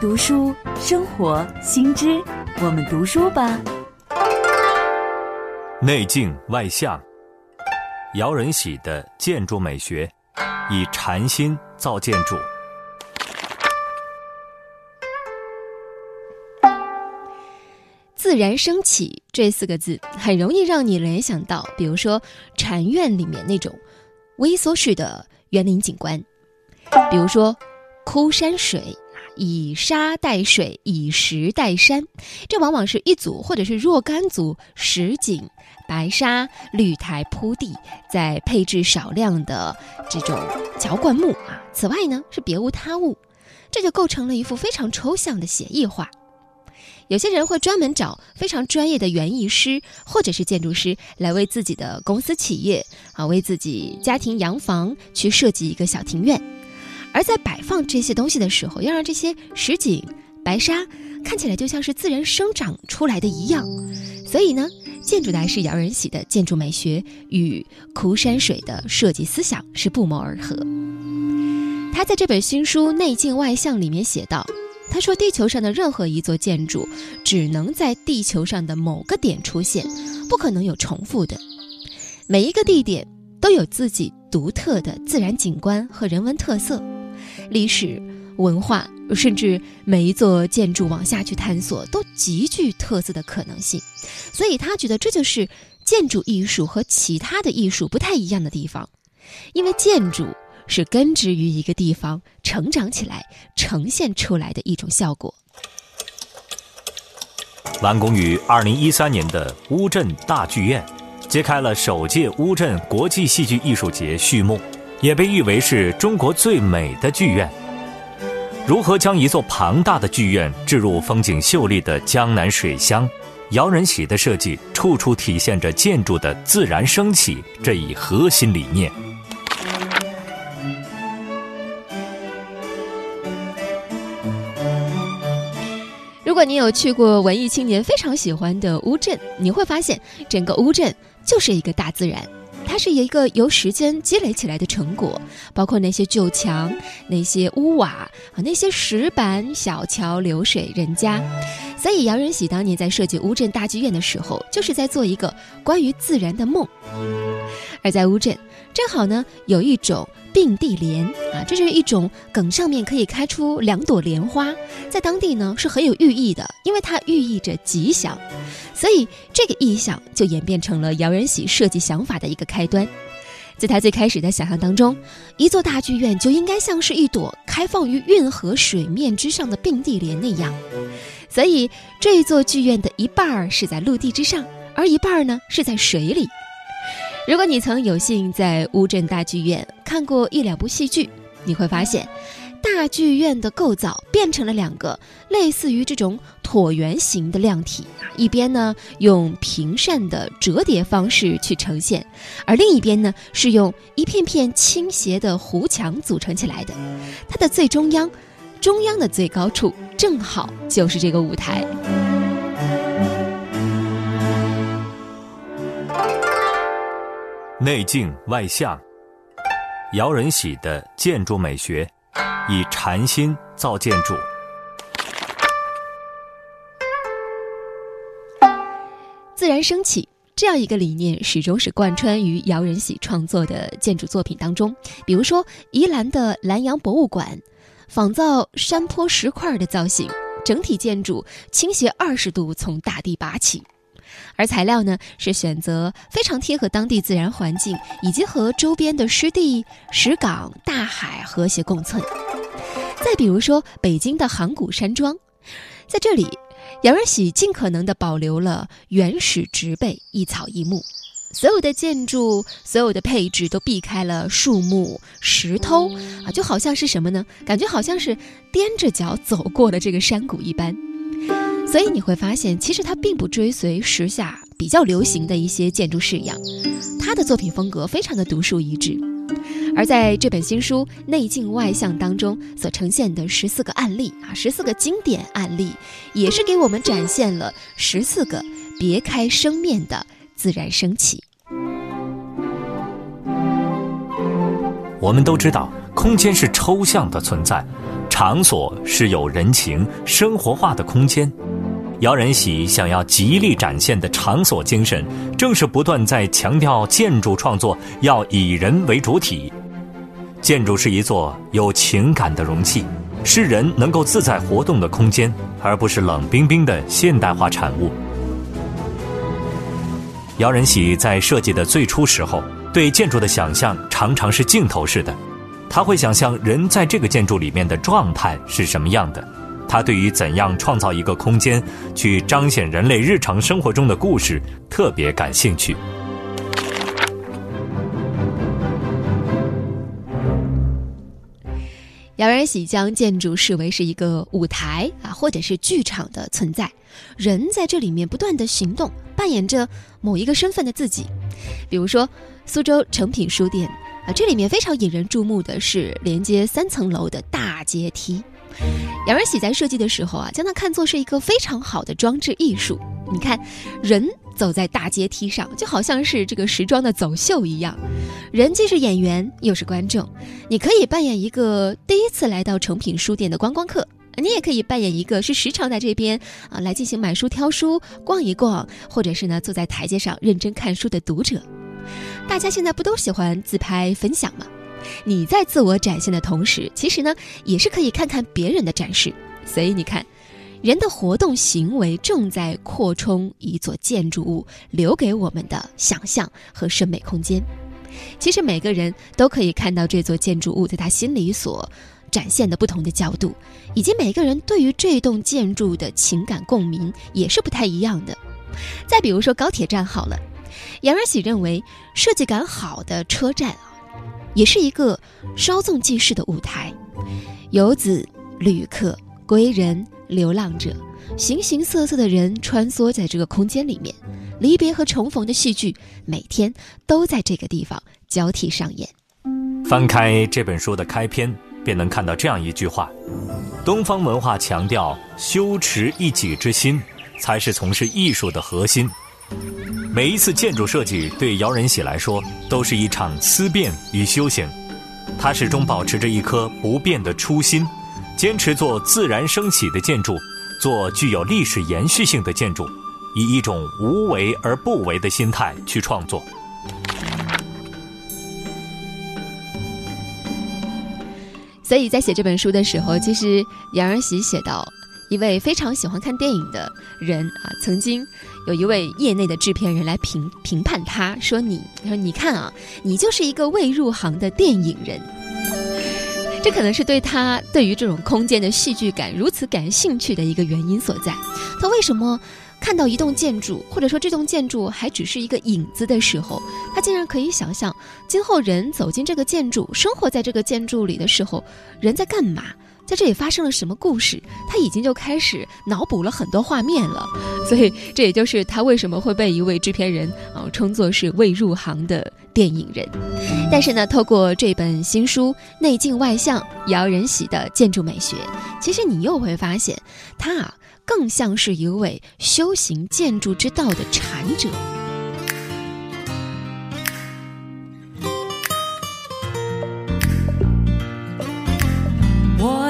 读书生活新知，我们读书吧。内镜外向，姚仁喜的建筑美学，以禅心造建筑。自然升起这四个字，很容易让你联想到，比如说禅院里面那种微缩式的园林景观，比如说枯山水。以沙代水，以石代山，这往往是一组或者是若干组石景，白沙绿苔铺地，再配置少量的这种乔灌木啊。此外呢，是别无他物，这就构成了一幅非常抽象的写意画。有些人会专门找非常专业的园艺师或者是建筑师来为自己的公司企业啊，为自己家庭洋房去设计一个小庭院。而在摆放这些东西的时候，要让这些实景白沙看起来就像是自然生长出来的一样。所以呢，建筑大师姚仁喜的建筑美学与枯山水的设计思想是不谋而合。他在这本新书《内镜外向》里面写道：“他说，地球上的任何一座建筑，只能在地球上的某个点出现，不可能有重复的。每一个地点都有自己独特的自然景观和人文特色。”历史文化，甚至每一座建筑往下去探索，都极具特色的可能性。所以他觉得这就是建筑艺术和其他的艺术不太一样的地方，因为建筑是根植于一个地方成长起来、呈现出来的一种效果。完工于二零一三年的乌镇大剧院，揭开了首届乌镇国际戏剧艺术节序幕。也被誉为是中国最美的剧院。如何将一座庞大的剧院置入风景秀丽的江南水乡？姚仁喜的设计处处体现着建筑的自然升起这一核心理念。如果你有去过文艺青年非常喜欢的乌镇，你会发现整个乌镇就是一个大自然。是一个由时间积累起来的成果，包括那些旧墙、那些屋瓦啊、那些石板、小桥流水人家。所以姚仁喜当年在设计乌镇大剧院的时候，就是在做一个关于自然的梦。而在乌镇，正好呢有一种并蒂莲啊，这是一种梗上面可以开出两朵莲花，在当地呢是很有寓意的，因为它寓意着吉祥，所以这个意象就演变成了姚仁喜设计想法的一个开端。在他最开始的想象当中，一座大剧院就应该像是一朵开放于运河水面之上的并蒂莲那样，所以这座剧院的一半儿是在陆地之上，而一半儿呢是在水里。如果你曾有幸在乌镇大剧院看过一两部戏剧，你会发现，大剧院的构造变成了两个类似于这种椭圆形的亮体，一边呢用平扇的折叠方式去呈现，而另一边呢是用一片片倾斜的弧墙组成起来的。它的最中央，中央的最高处正好就是这个舞台。内镜外向，姚仁喜的建筑美学，以禅心造建筑。自然升起这样一个理念，始终是贯穿于姚仁喜创作的建筑作品当中。比如说，宜兰的兰阳博物馆，仿造山坡石块的造型，整体建筑倾斜二十度从大地拔起。而材料呢，是选择非常贴合当地自然环境，以及和周边的湿地、石港、大海和谐共存。再比如说北京的函谷山庄，在这里，姚仁喜尽可能地保留了原始植被，一草一木，所有的建筑、所有的配置都避开了树木、石头啊，就好像是什么呢？感觉好像是踮着脚走过了这个山谷一般。所以你会发现，其实他并不追随时下比较流行的一些建筑式样，他的作品风格非常的独树一帜。而在这本新书《内镜外向》当中所呈现的十四个案例啊，十四个经典案例，也是给我们展现了十四个别开生面的自然升起。我们都知道，空间是抽象的存在。场所是有人情、生活化的空间。姚仁喜想要极力展现的场所精神，正是不断在强调建筑创作要以人为主体。建筑是一座有情感的容器，是人能够自在活动的空间，而不是冷冰冰的现代化产物。姚仁喜在设计的最初时候，对建筑的想象常常是镜头式的，他会想象人在这个建筑里面的状态是什么样的。他对于怎样创造一个空间，去彰显人类日常生活中的故事，特别感兴趣。姚仁喜将建筑视为是一个舞台啊，或者是剧场的存在，人在这里面不断的行动，扮演着某一个身份的自己。比如说，苏州诚品书店啊，这里面非常引人注目的是连接三层楼的大阶梯。杨仁喜在设计的时候啊，将它看作是一个非常好的装置艺术。你看，人走在大阶梯上，就好像是这个时装的走秀一样。人既是演员，又是观众。你可以扮演一个第一次来到诚品书店的观光客，你也可以扮演一个是时常在这边啊来进行买书、挑书、逛一逛，或者是呢坐在台阶上认真看书的读者。大家现在不都喜欢自拍分享吗？你在自我展现的同时，其实呢，也是可以看看别人的展示。所以你看，人的活动行为正在扩充一座建筑物留给我们的想象和审美空间。其实每个人都可以看到这座建筑物在他心里所展现的不同的角度，以及每个人对于这栋建筑的情感共鸣也是不太一样的。再比如说高铁站好了，杨瑞喜认为设计感好的车站。也是一个稍纵即逝的舞台，游子、旅客、归人、流浪者，形形色色的人穿梭在这个空间里面，离别和重逢的戏剧每天都在这个地方交替上演。翻开这本书的开篇，便能看到这样一句话：东方文化强调修持一己之心，才是从事艺术的核心。每一次建筑设计对姚仁喜来说都是一场思辨与修行，他始终保持着一颗不变的初心，坚持做自然升起的建筑，做具有历史延续性的建筑，以一种无为而不为的心态去创作。所以在写这本书的时候，其实杨仁喜写到。一位非常喜欢看电影的人啊，曾经有一位业内的制片人来评评判他，说：“你，他说你看啊，你就是一个未入行的电影人。”这可能是对他对于这种空间的戏剧感如此感兴趣的一个原因所在。他为什么看到一栋建筑，或者说这栋建筑还只是一个影子的时候，他竟然可以想象今后人走进这个建筑，生活在这个建筑里的时候，人在干嘛？在这里发生了什么故事？他已经就开始脑补了很多画面了，所以这也就是他为什么会被一位制片人啊称作是未入行的电影人。但是呢，透过这本新书《内镜外向：姚仁喜的建筑美学》，其实你又会发现，他啊更像是一位修行建筑之道的禅者。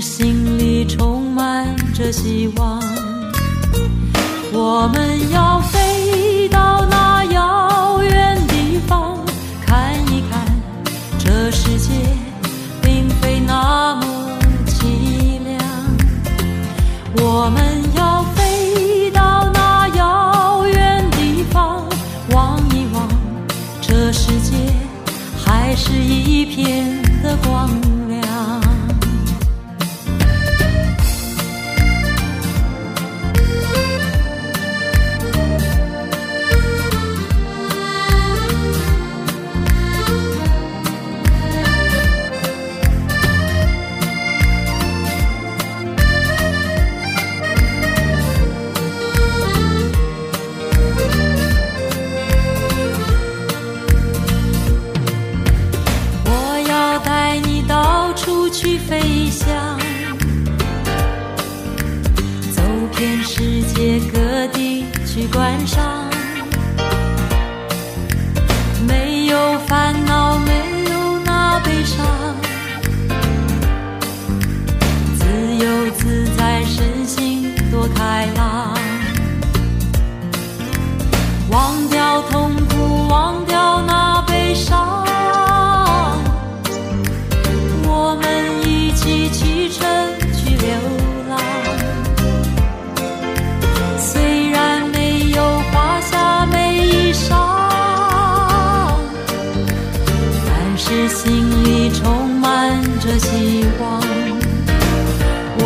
心里充满着希望。我们要飞飞翔。走遍世界各地去观赏。没有烦恼没有那悲伤。自由自在身心多开朗。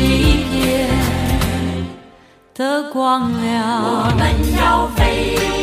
一片的光亮。我们要飞